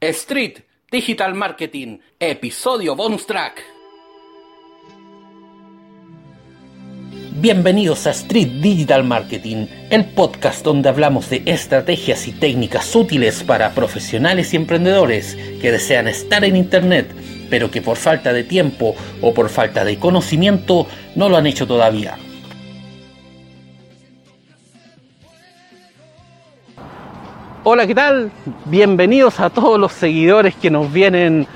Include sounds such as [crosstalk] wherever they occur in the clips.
Street Digital Marketing, episodio bonus track. Bienvenidos a Street Digital Marketing, el podcast donde hablamos de estrategias y técnicas útiles para profesionales y emprendedores que desean estar en Internet, pero que por falta de tiempo o por falta de conocimiento no lo han hecho todavía. Hola, ¿qué tal? Bienvenidos a todos los seguidores que nos vienen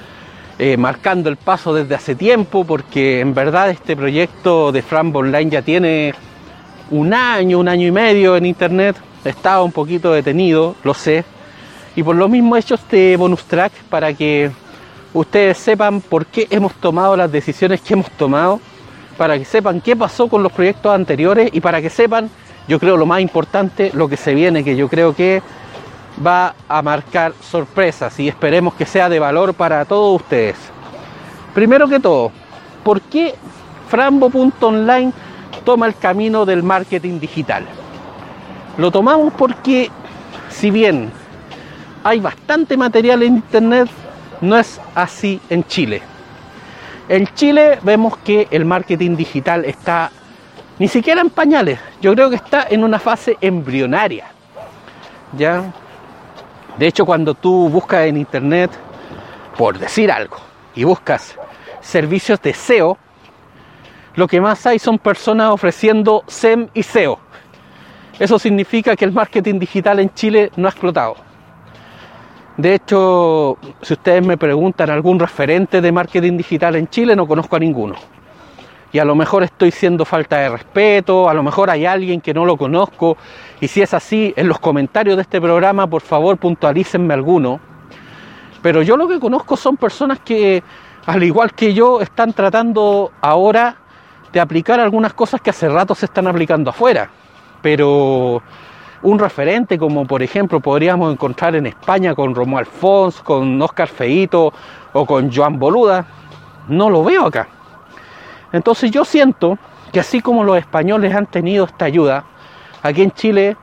eh, marcando el paso desde hace tiempo, porque en verdad este proyecto de Frambo Online ya tiene un año, un año y medio en internet. Estaba un poquito detenido, lo sé. Y por lo mismo he hecho este bonus track para que ustedes sepan por qué hemos tomado las decisiones que hemos tomado, para que sepan qué pasó con los proyectos anteriores y para que sepan, yo creo lo más importante, lo que se viene, que yo creo que va a marcar sorpresas y esperemos que sea de valor para todos ustedes. Primero que todo, ¿por qué Frambo.online toma el camino del marketing digital? Lo tomamos porque si bien hay bastante material en internet, no es así en Chile. En Chile vemos que el marketing digital está ni siquiera en pañales, yo creo que está en una fase embrionaria. ¿Ya? De hecho, cuando tú buscas en internet, por decir algo, y buscas servicios de SEO, lo que más hay son personas ofreciendo SEM y SEO. Eso significa que el marketing digital en Chile no ha explotado. De hecho, si ustedes me preguntan algún referente de marketing digital en Chile, no conozco a ninguno y a lo mejor estoy siendo falta de respeto, a lo mejor hay alguien que no lo conozco y si es así, en los comentarios de este programa por favor puntualícenme alguno. Pero yo lo que conozco son personas que, al igual que yo, están tratando ahora de aplicar algunas cosas que hace rato se están aplicando afuera. Pero un referente como por ejemplo podríamos encontrar en España con Romo Alfons, con Oscar Feito o con Joan Boluda, no lo veo acá. Entonces yo siento que así como los españoles han tenido esta ayuda, aquí en Chile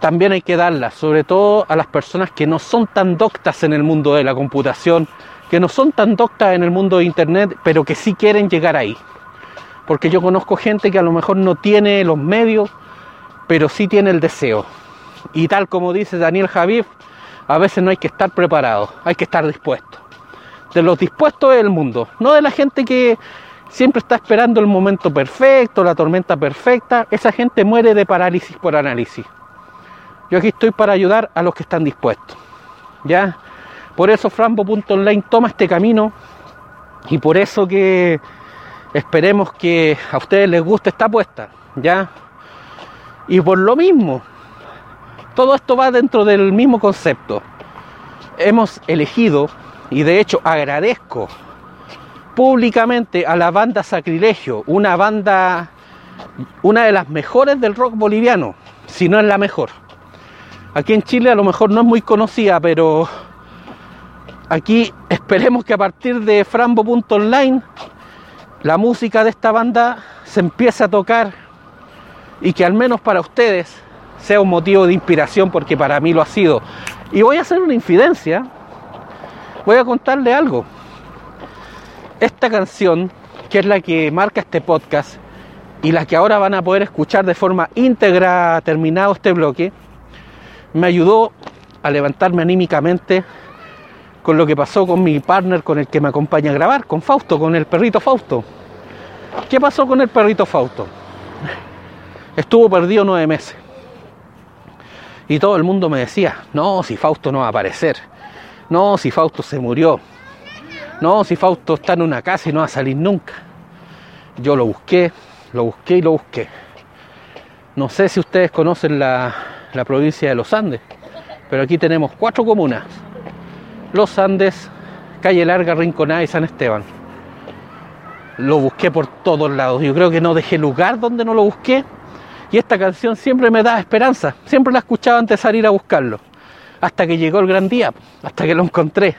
también hay que darla, sobre todo a las personas que no son tan doctas en el mundo de la computación, que no son tan doctas en el mundo de Internet, pero que sí quieren llegar ahí. Porque yo conozco gente que a lo mejor no tiene los medios, pero sí tiene el deseo. Y tal como dice Daniel Javier, a veces no hay que estar preparado, hay que estar dispuesto. De los dispuestos del mundo, no de la gente que siempre está esperando el momento perfecto, la tormenta perfecta. Esa gente muere de parálisis por análisis. Yo aquí estoy para ayudar a los que están dispuestos. ¿Ya? Por eso Frambo.online toma este camino y por eso que esperemos que a ustedes les guste esta apuesta. ¿Ya? Y por lo mismo, todo esto va dentro del mismo concepto. Hemos elegido, y de hecho agradezco públicamente a la banda Sacrilegio, una banda, una de las mejores del rock boliviano, si no es la mejor. Aquí en Chile a lo mejor no es muy conocida, pero aquí esperemos que a partir de Frambo.online la música de esta banda se empiece a tocar y que al menos para ustedes sea un motivo de inspiración porque para mí lo ha sido. Y voy a hacer una infidencia, voy a contarle algo esta canción, que es la que marca este podcast y la que ahora van a poder escuchar de forma íntegra terminado este bloque, me ayudó a levantarme anímicamente con lo que pasó con mi partner con el que me acompaña a grabar, con Fausto, con el perrito Fausto. ¿Qué pasó con el perrito Fausto? Estuvo perdido nueve meses. Y todo el mundo me decía, no, si Fausto no va a aparecer, no, si Fausto se murió, no, si Fausto está en una casa y no va a salir nunca. Yo lo busqué, lo busqué y lo busqué. No sé si ustedes conocen la, provincia de los Andes, pero aquí tenemos cuatro comunas. Los Andes, Calle Larga, Rinconada y San Esteban. Lo busqué por todos lados. Yo creo que no dejé lugar donde no lo busqué. Y esta canción siempre me da esperanza. Siempre la escuchaba antes de salir a buscarlo. Hasta que llegó el gran día, hasta que lo encontré.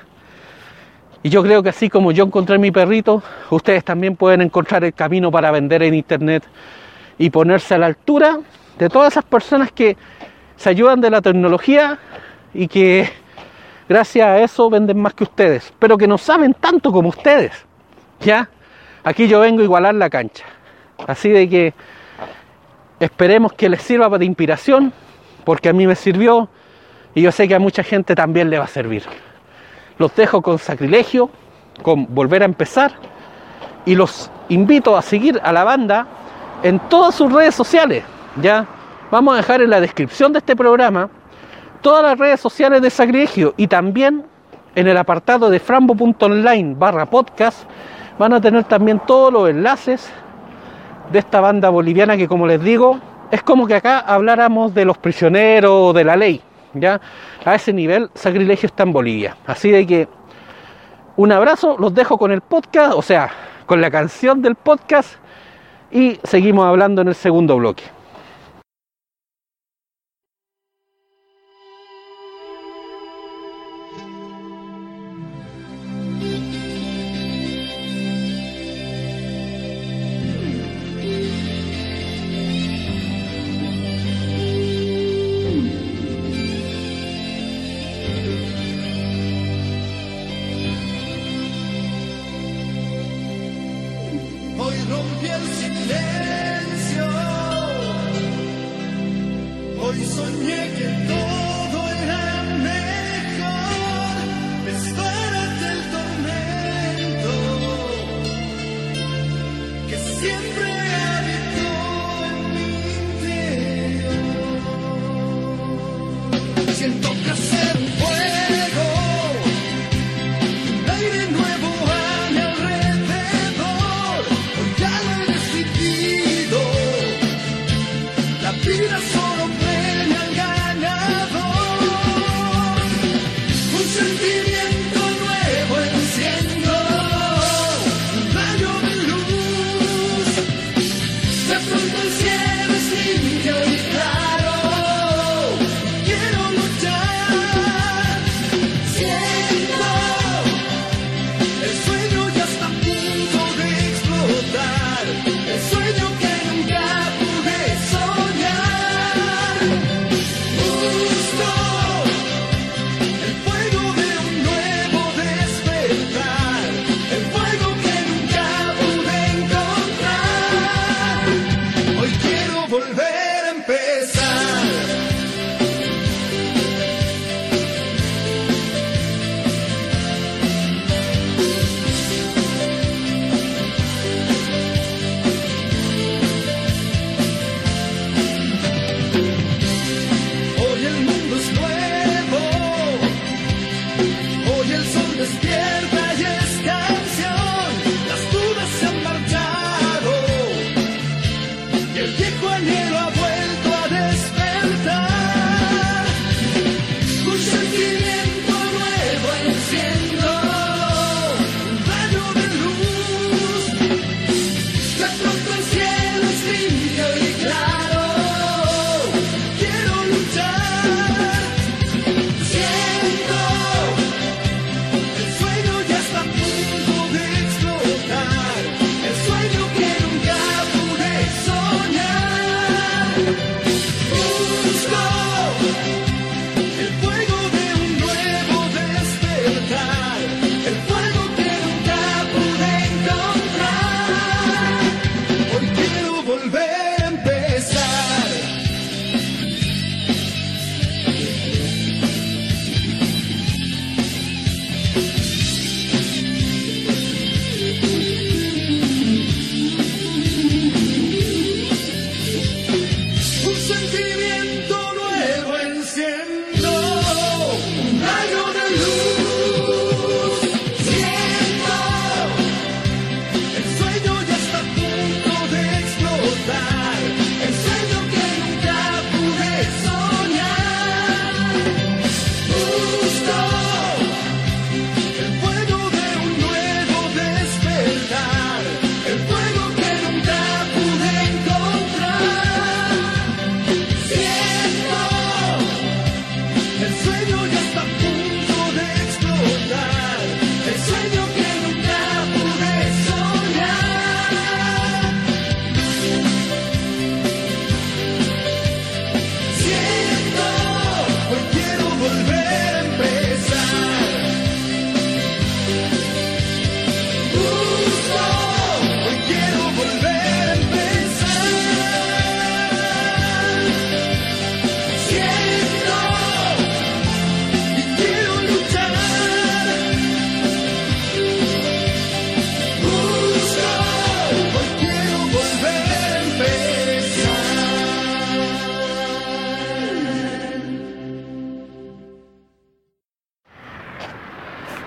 Y yo creo que así como yo encontré mi perrito, ustedes también pueden encontrar el camino para vender en Internet y ponerse a la altura de todas esas personas que se ayudan de la tecnología y que gracias a eso venden más que ustedes, pero que no saben tanto como ustedes. ¿Ya? Aquí yo vengo a igualar la cancha. Así de que esperemos que les sirva de inspiración, porque a mí me sirvió y yo sé que a mucha gente también le va a servir. Los dejo con sacrilegio, con volver a empezar y los invito a seguir a la banda en todas sus redes sociales. Ya vamos a dejar en la descripción de este programa todas las redes sociales de Sacrilegio y también en el apartado de frambo.online barra podcast van a tener también todos los enlaces de esta banda boliviana que como les digo es como que acá habláramos de los prisioneros de la ley ya a ese nivel sacrilegio está en Bolivia. Así de que un abrazo los dejo con el podcast o sea con la canción del podcast y seguimos hablando en el segundo bloque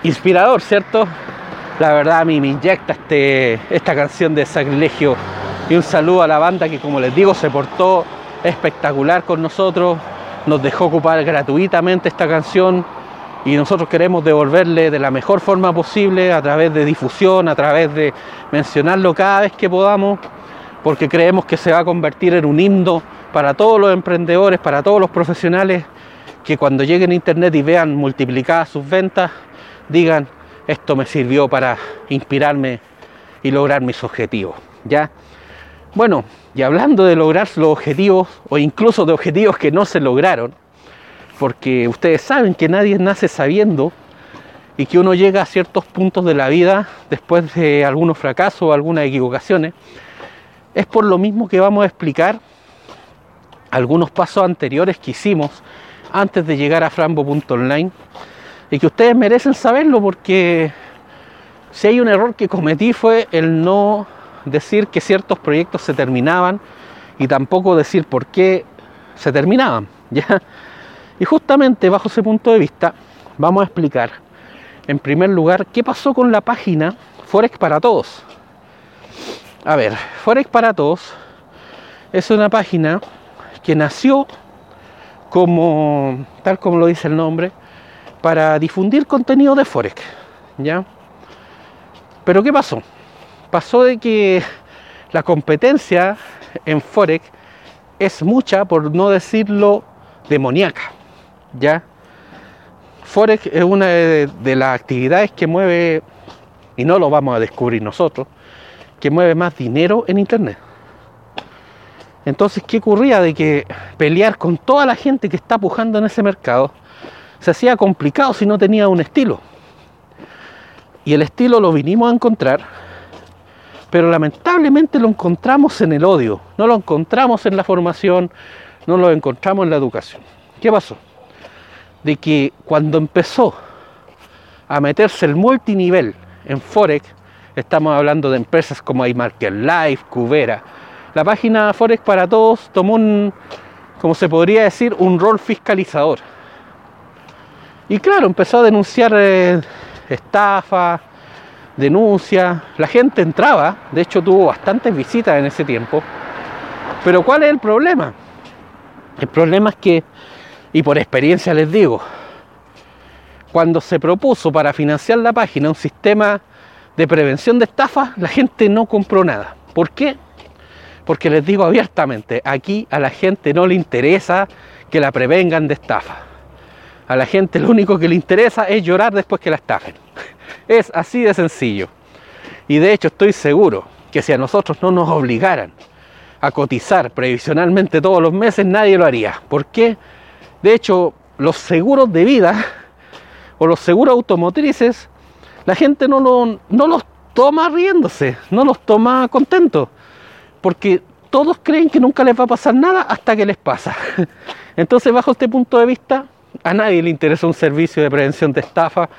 inspirador, ¿cierto? La verdad a mí me inyecta este, esta canción de sacrilegio. Y un saludo a la banda que como les digo se portó espectacular con nosotros, nos dejó ocupar gratuitamente esta canción. Y nosotros queremos devolverle de la mejor forma posible a través de difusión, a través de mencionarlo cada vez que podamos, porque creemos que se va a convertir en un himno para todos los emprendedores, para todos los profesionales que cuando lleguen a internet y vean multiplicadas sus ventas, digan, esto me sirvió para inspirarme y lograr mis objetivos, ¿ya? Bueno, y hablando de lograr los objetivos o incluso de objetivos que no se lograron, porque ustedes saben que nadie nace sabiendo y que uno llega a ciertos puntos de la vida después de algunos fracasos o algunas equivocaciones, es por lo mismo que vamos a explicar algunos pasos anteriores que hicimos antes de llegar a frambo.online y que ustedes merecen saberlo porque si hay un error que cometí fue el no decir que ciertos proyectos se terminaban y tampoco decir por qué se terminaban, [laughs] ¿ya? Y justamente bajo ese punto de vista vamos a explicar en primer lugar qué pasó con la página Forex para Todos. A ver, Forex para Todos es una página que nació como, tal como lo dice el nombre, para difundir contenido de Forex. ¿Ya? Pero ¿qué pasó? Pasó de que la competencia en Forex es mucha, por no decirlo demoníaca. ¿ya? Forex es una de, las actividades que mueve, y no lo vamos a descubrir nosotros, que mueve más dinero en Internet. Entonces, ¿qué ocurría? De que pelear con toda la gente que está pujando en ese mercado se hacía complicado si no tenía un estilo. Y el estilo lo vinimos a encontrar, pero lamentablemente lo encontramos en el odio, no lo encontramos en la formación, no lo encontramos en la educación. ¿Qué pasó? de que cuando empezó a meterse el multinivel en Forex, estamos hablando de empresas como iMarket Life, Cubera, la página Forex para Todos tomó un, como se podría decir, un rol fiscalizador. Y claro, empezó a denunciar eh, estafa, denuncias, la gente entraba, de hecho tuvo bastantes visitas en ese tiempo. Pero ¿cuál es el problema? El problema es que y por experiencia les digo, cuando se propuso para financiar la página un sistema de prevención de estafas, la gente no compró nada. ¿Por qué? Porque les digo abiertamente, aquí a la gente no le interesa que la prevengan de estafa. A la gente lo único que le interesa es llorar después que la estafen. [laughs] Es así de sencillo. Y de hecho estoy seguro que si a nosotros no nos obligaran a cotizar previsionalmente todos los meses, nadie lo haría. ¿Por qué? De hecho, los seguros de vida [laughs] o los seguros automotrices, la gente no, no los toma riéndose, no los toma contentos, porque todos creen que nunca les va a pasar nada hasta que les pasa. [laughs] Entonces, bajo este punto de vista, a nadie le interesa un servicio de prevención de estafa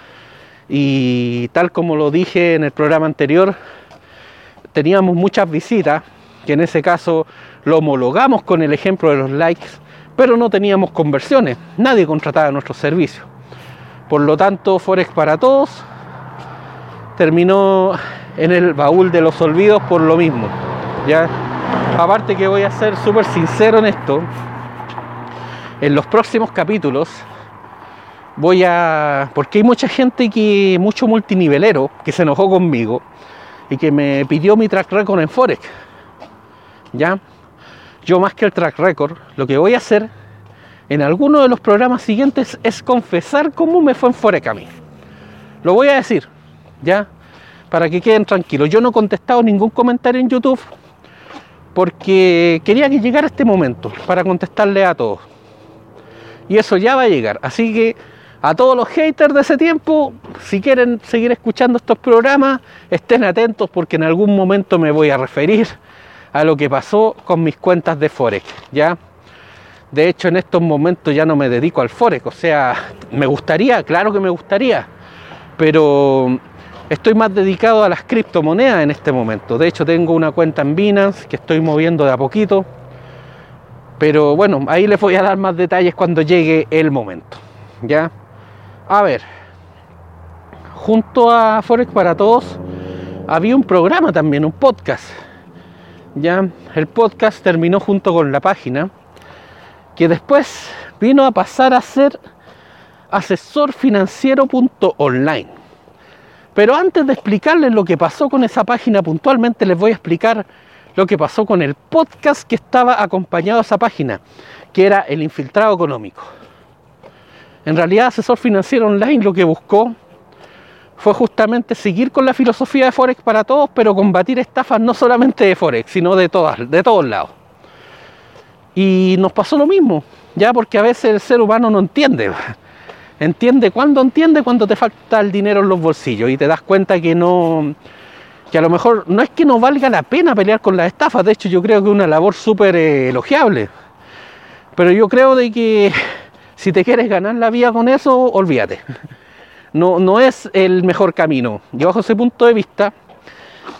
y tal como lo dije en el programa anterior, teníamos muchas visitas, que en ese caso lo homologamos con el ejemplo de los likes, pero no teníamos conversiones, nadie contrataba nuestros servicios. Por lo tanto, Forex para todos terminó en el baúl de los olvidos por lo mismo. ¿ya? Aparte que voy a ser súper sincero en esto, en los próximos capítulos voy a... porque hay mucha gente que, mucho multinivelero, que se enojó conmigo y que me pidió mi track record en Forex. ¿Ya? yo más que el track record, lo que voy a hacer en alguno de los programas siguientes es confesar cómo me fue en Forex a mí. Lo voy a decir, ¿ya? Para que queden tranquilos. Yo no he contestado ningún comentario en YouTube porque quería que llegara este momento para contestarle a todos. Y eso ya va a llegar. Así que a todos los haters de ese tiempo, si quieren seguir escuchando estos programas, estén atentos porque en algún momento me voy a referir a lo que pasó con mis cuentas de Forex, ¿ya? De hecho, en estos momentos ya no me dedico al Forex, o sea, me gustaría, claro que me gustaría, pero estoy más dedicado a las criptomonedas en este momento. De hecho, tengo una cuenta en Binance que estoy moviendo de a poquito, pero bueno, ahí les voy a dar más detalles cuando llegue el momento, ¿ya? A ver, junto a Forex para Todos había un programa también, un podcast. Ya el podcast terminó junto con la página, que después vino a pasar a ser asesor financiero.online. Pero antes de explicarles lo que pasó con esa página puntualmente, les voy a explicar lo que pasó con el podcast que estaba acompañado a esa página, que era el infiltrado económico. En realidad, asesor financiero online lo que buscó fue justamente seguir con la filosofía de Forex para todos, pero combatir estafas no solamente de Forex, sino de, todas, de todos lados. Y nos pasó lo mismo, ya porque a veces el ser humano no entiende. Entiende cuando entiende cuando te falta el dinero en los bolsillos y te das cuenta que no, que a lo mejor no es que no valga la pena pelear con las estafas, de hecho yo creo que es una labor súper eh, elogiable. Pero yo creo de que si te quieres ganar la vida con eso, olvídate. No, no es el mejor camino. Y bajo ese punto de vista,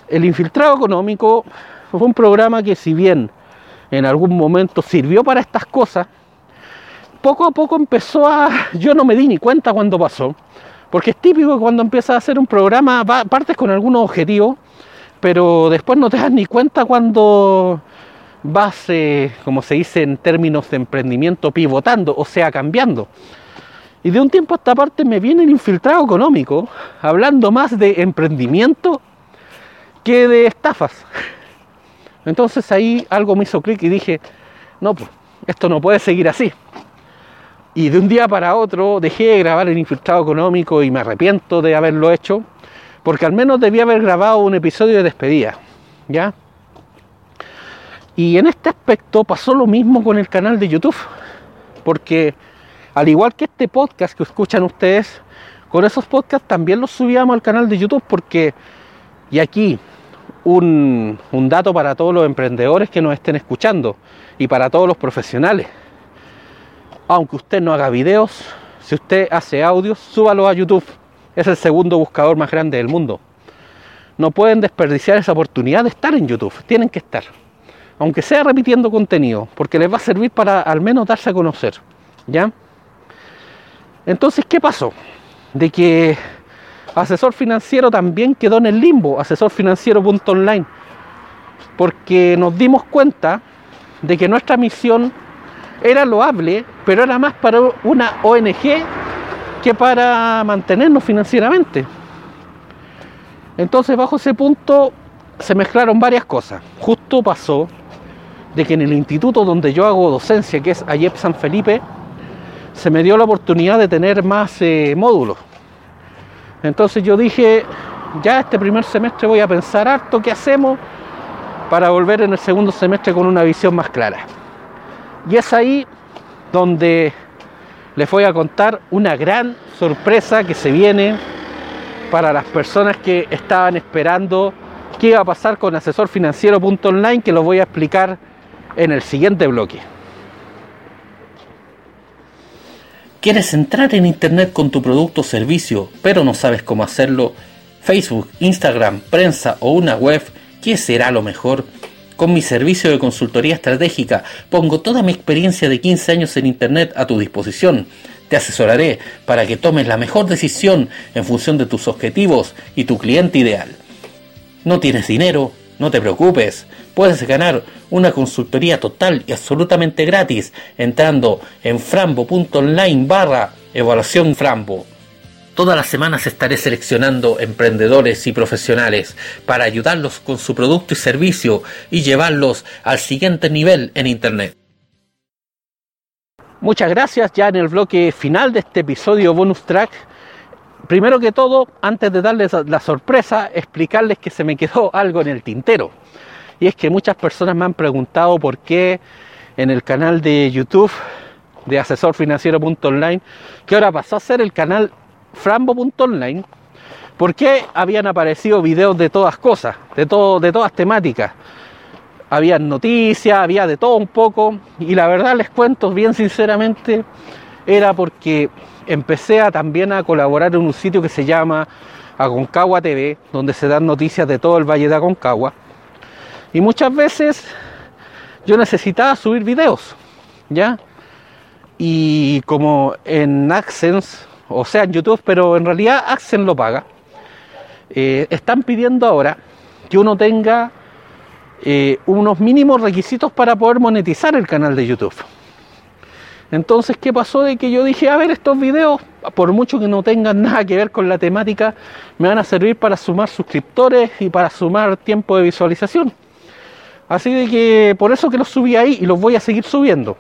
el infiltrado económico fue un programa que si bien en algún momento sirvió para estas cosas, poco a poco empezó a... Yo no me di ni cuenta cuando pasó, porque es típico que cuando empiezas a hacer un programa partes con algunos objetivos, pero después no te das ni cuenta cuando vas, eh, como se dice en términos de emprendimiento, pivotando, o sea, cambiando. Y de un tiempo a esta parte me viene el infiltrado económico, hablando más de emprendimiento que de estafas. Entonces ahí algo me hizo clic y dije, no, pues, esto no puede seguir así. Y de un día para otro dejé de grabar el infiltrado económico y me arrepiento de haberlo hecho, porque al menos debía haber grabado un episodio de despedida, ¿ya? Y en este aspecto pasó lo mismo con el canal de YouTube, porque al igual que este podcast que escuchan ustedes, con esos podcasts también los subíamos al canal de YouTube porque, y aquí un, dato para todos los emprendedores que nos estén escuchando y para todos los profesionales. Aunque usted no haga videos, si usted hace audios, súbalo a YouTube. Es el segundo buscador más grande del mundo. No pueden desperdiciar esa oportunidad de estar en YouTube. Tienen que estar. Aunque sea repitiendo contenido, porque les va a servir para al menos darse a conocer. ¿Ya? Entonces, ¿qué pasó? De que asesor financiero también quedó en el limbo, asesor financiero.online, porque nos dimos cuenta de que nuestra misión era loable, pero era más para una ONG que para mantenernos financieramente. Entonces, bajo ese punto se mezclaron varias cosas. Justo pasó de que en el instituto donde yo hago docencia, que es AYEP San Felipe, se me dio la oportunidad de tener más eh, módulos. Entonces yo dije, ya este primer semestre voy a pensar harto qué hacemos para volver en el segundo semestre con una visión más clara. Y es ahí donde les voy a contar una gran sorpresa que se viene para las personas que estaban esperando qué iba a pasar con asesorfinanciero.online, que lo voy a explicar en el siguiente bloque. ¿Quieres entrar en Internet con tu producto o servicio, pero no sabes cómo hacerlo? Facebook, Instagram, prensa o una web, ¿qué será lo mejor? Con mi servicio de consultoría estratégica pongo toda mi experiencia de 15 años en Internet a tu disposición. Te asesoraré para que tomes la mejor decisión en función de tus objetivos y tu cliente ideal. ¿No tienes dinero? No te preocupes, puedes ganar una consultoría total y absolutamente gratis entrando en frambo.online barra. Todas las semanas estaré seleccionando emprendedores y profesionales para ayudarlos con su producto y servicio y llevarlos al siguiente nivel en Internet. Muchas gracias ya en el bloque final de este episodio bonus track primero que todo, antes de darles la sorpresa, explicarles que se me quedó [laughs] algo en el tintero. Y es que muchas personas me han preguntado por qué en el canal de YouTube de asesorfinanciero.online, que ahora pasó a ser el canal frambo.online, por qué habían aparecido videos de todas cosas, de, todo, de todas temáticas. Había noticias, había de todo un poco, y la verdad les cuento bien sinceramente, era porque empecé a, también a colaborar en un sitio que se llama Aconcagua TV, donde se dan noticias de todo el Valle de Aconcagua. Y muchas veces yo necesitaba subir videos, ¿ya? Y como en AdSense, o sea, en YouTube, pero en realidad AdSense lo paga, eh, están pidiendo ahora que uno tenga eh, unos mínimos requisitos para poder monetizar el canal de YouTube. Entonces, ¿qué pasó? De que yo dije, a ver, estos videos, por mucho que no tengan nada que ver con la temática, me van a servir para sumar suscriptores y para sumar tiempo de visualización. Así de que por eso que los subí ahí y los voy a seguir subiendo.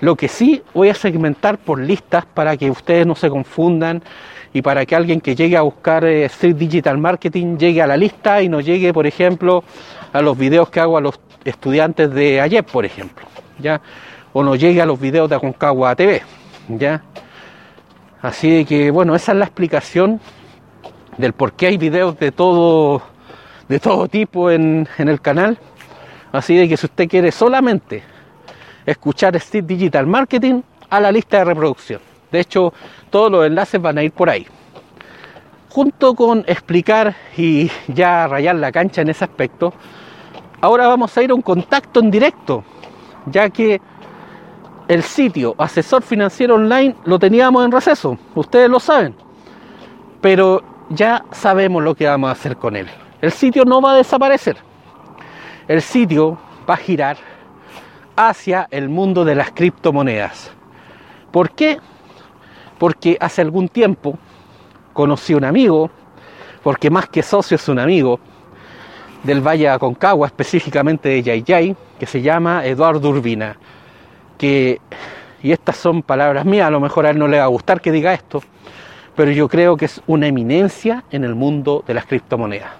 Lo que sí voy a segmentar por listas para que ustedes no se confundan y para que alguien que llegue a buscar eh, Street Digital Marketing llegue a la lista y no llegue, por ejemplo, a los videos que hago a los estudiantes de ayer, por ejemplo. ¿ya? O no llegue a los videos de Aconcagua TV. ¿ya? Así que, bueno, esa es la explicación del por qué hay videos de todo, de todo tipo en, en el canal. Así de que si usted quiere solamente escuchar Steve Digital Marketing a la lista de reproducción. De hecho, todos los enlaces van a ir por ahí. Junto con explicar y ya rayar la cancha en ese aspecto, ahora vamos a ir a un contacto en directo, ya que el sitio asesor financiero online lo teníamos en receso, ustedes lo saben, pero ya sabemos lo que vamos a hacer con él. El sitio no va a desaparecer, el sitio va a girar hacia el mundo de las criptomonedas. ¿Por qué? Porque hace algún tiempo conocí a un amigo, porque más que socio es un amigo, del Valle Aconcagua, específicamente de Yayay, que se llama Eduardo Urbina, que, y estas son palabras mías, a lo mejor a él no le va a gustar que diga esto, pero yo creo que es una eminencia en el mundo de las criptomonedas.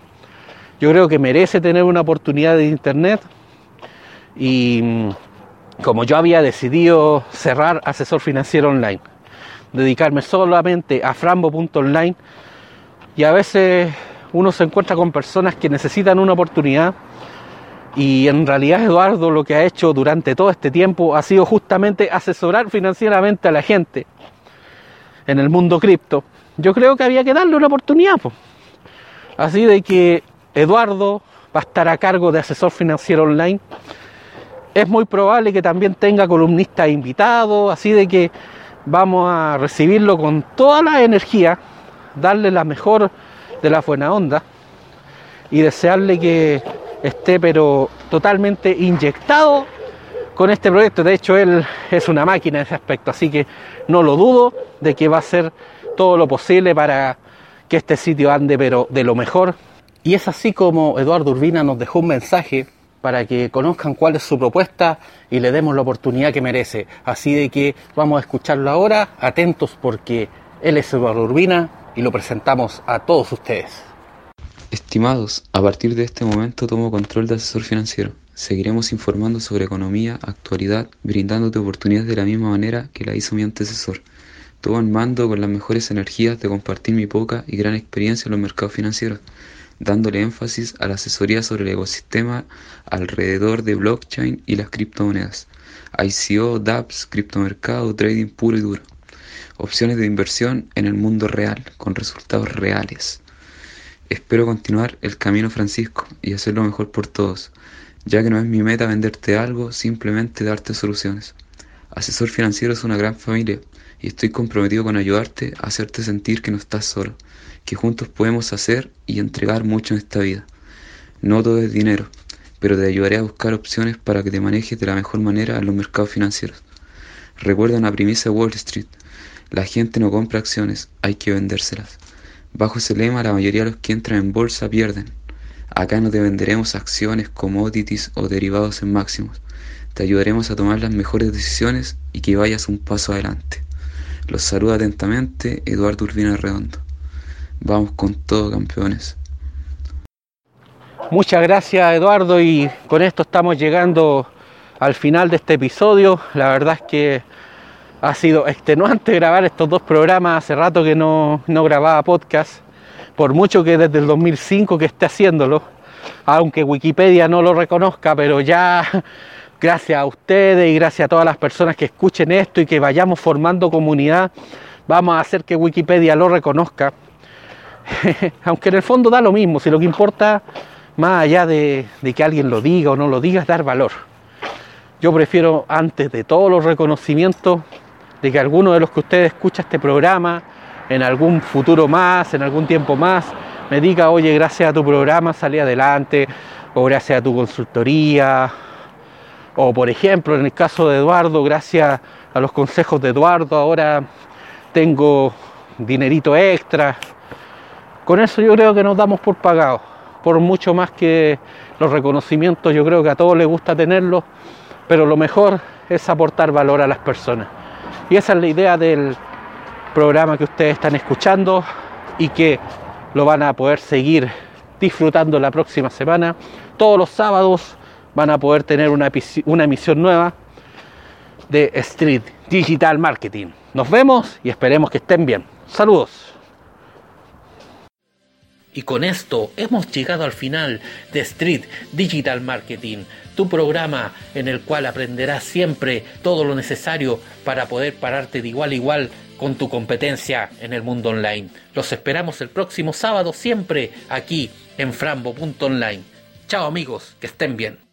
Yo creo que merece tener una oportunidad de internet y como yo había decidido cerrar asesor financiero online, dedicarme solamente a frambo.online y a veces uno se encuentra con personas que necesitan una oportunidad y en realidad Eduardo lo que ha hecho durante todo este tiempo ha sido justamente asesorar financieramente a la gente en el mundo cripto. Yo creo que había que darle una oportunidad. Así de que Eduardo va a estar a cargo de asesor financiero online es muy probable que también tenga columnistas invitados, así de que vamos a recibirlo con toda la energía, darle la mejor de la buena onda y desearle que esté pero totalmente inyectado con este proyecto. De hecho, él es una máquina en ese aspecto, así que no lo dudo de que va a hacer todo lo posible para que este sitio ande de lo mejor. Y es así como Eduardo Urbina nos dejó un mensaje para que conozcan cuál es su propuesta y le demos la oportunidad que merece. Así de que vamos a escucharlo ahora, atentos porque él es Eduardo Urbina y lo presentamos a todos ustedes. Estimados, a partir de este momento tomo control de asesor financiero. Seguiremos informando sobre economía, actualidad, brindándote oportunidades de la misma manera que la hizo mi antecesor. Todo en mando con las mejores energías de compartir mi poca y gran experiencia en los mercados financieros dándole énfasis a la asesoría sobre el ecosistema alrededor de blockchain y las criptomonedas, ICO, DApps, criptomercado, trading puro y duro. Opciones de inversión en el mundo real, con resultados reales. Espero continuar el camino Francisco y hacerlo mejor por todos, ya que no es mi meta venderte algo, simplemente darte soluciones. Asesor financiero es una gran familia y estoy comprometido con ayudarte a hacerte sentir que no estás solo que juntos podemos hacer y entregar mucho en esta vida. No todo es dinero, pero te ayudaré a buscar opciones para que te manejes de la mejor manera en los mercados financieros. Recuerda una premisa de Wall Street, la gente no compra acciones, hay que vendérselas. Bajo ese lema la mayoría de los que entran en bolsa pierden. Acá no te venderemos acciones, commodities o derivados en máximos. Te ayudaremos a tomar las mejores decisiones y que vayas un paso adelante. Los saluda atentamente Eduardo Urbina Redondo. Vamos con todo, campeones. Muchas gracias, Eduardo, y con esto estamos llegando al final de este episodio. La verdad es que ha sido extenuante [laughs] grabar estos dos programas. Hace rato que no, no grababa podcast, por mucho que desde el 2005 que esté haciéndolo, aunque Wikipedia no lo reconozca, pero ya [laughs] gracias a ustedes y gracias a todas las personas que escuchen esto y que vayamos formando comunidad, vamos a hacer que Wikipedia lo reconozca [laughs] aunque en el fondo da lo mismo, si lo que importa, más allá de, que alguien lo diga o no lo diga, es dar valor. Yo prefiero, antes de todos los reconocimientos, de que alguno de los que ustedes escucha este programa, en algún futuro más, en algún tiempo más, me diga, oye, gracias a tu programa salí adelante, o gracias a tu consultoría, o por ejemplo, en el caso de Eduardo, gracias a los consejos de Eduardo, ahora tengo dinerito extra. Con eso yo creo que nos damos por pagados, por mucho más que los reconocimientos, yo creo que a todos les gusta tenerlos, pero lo mejor es aportar valor a las personas. Y esa es la idea del programa que ustedes están escuchando y que lo van a poder seguir disfrutando la próxima semana. Todos los sábados van a poder tener una, una emisión nueva de Street Digital Marketing. Nos vemos y esperemos que estén bien. Saludos. Y con esto hemos llegado al final de Street Digital Marketing, tu programa en el cual aprenderás siempre todo lo necesario para poder pararte de igual a igual con tu competencia en el mundo online. Los esperamos el próximo sábado siempre aquí en frambo.online. Chao amigos, que estén bien.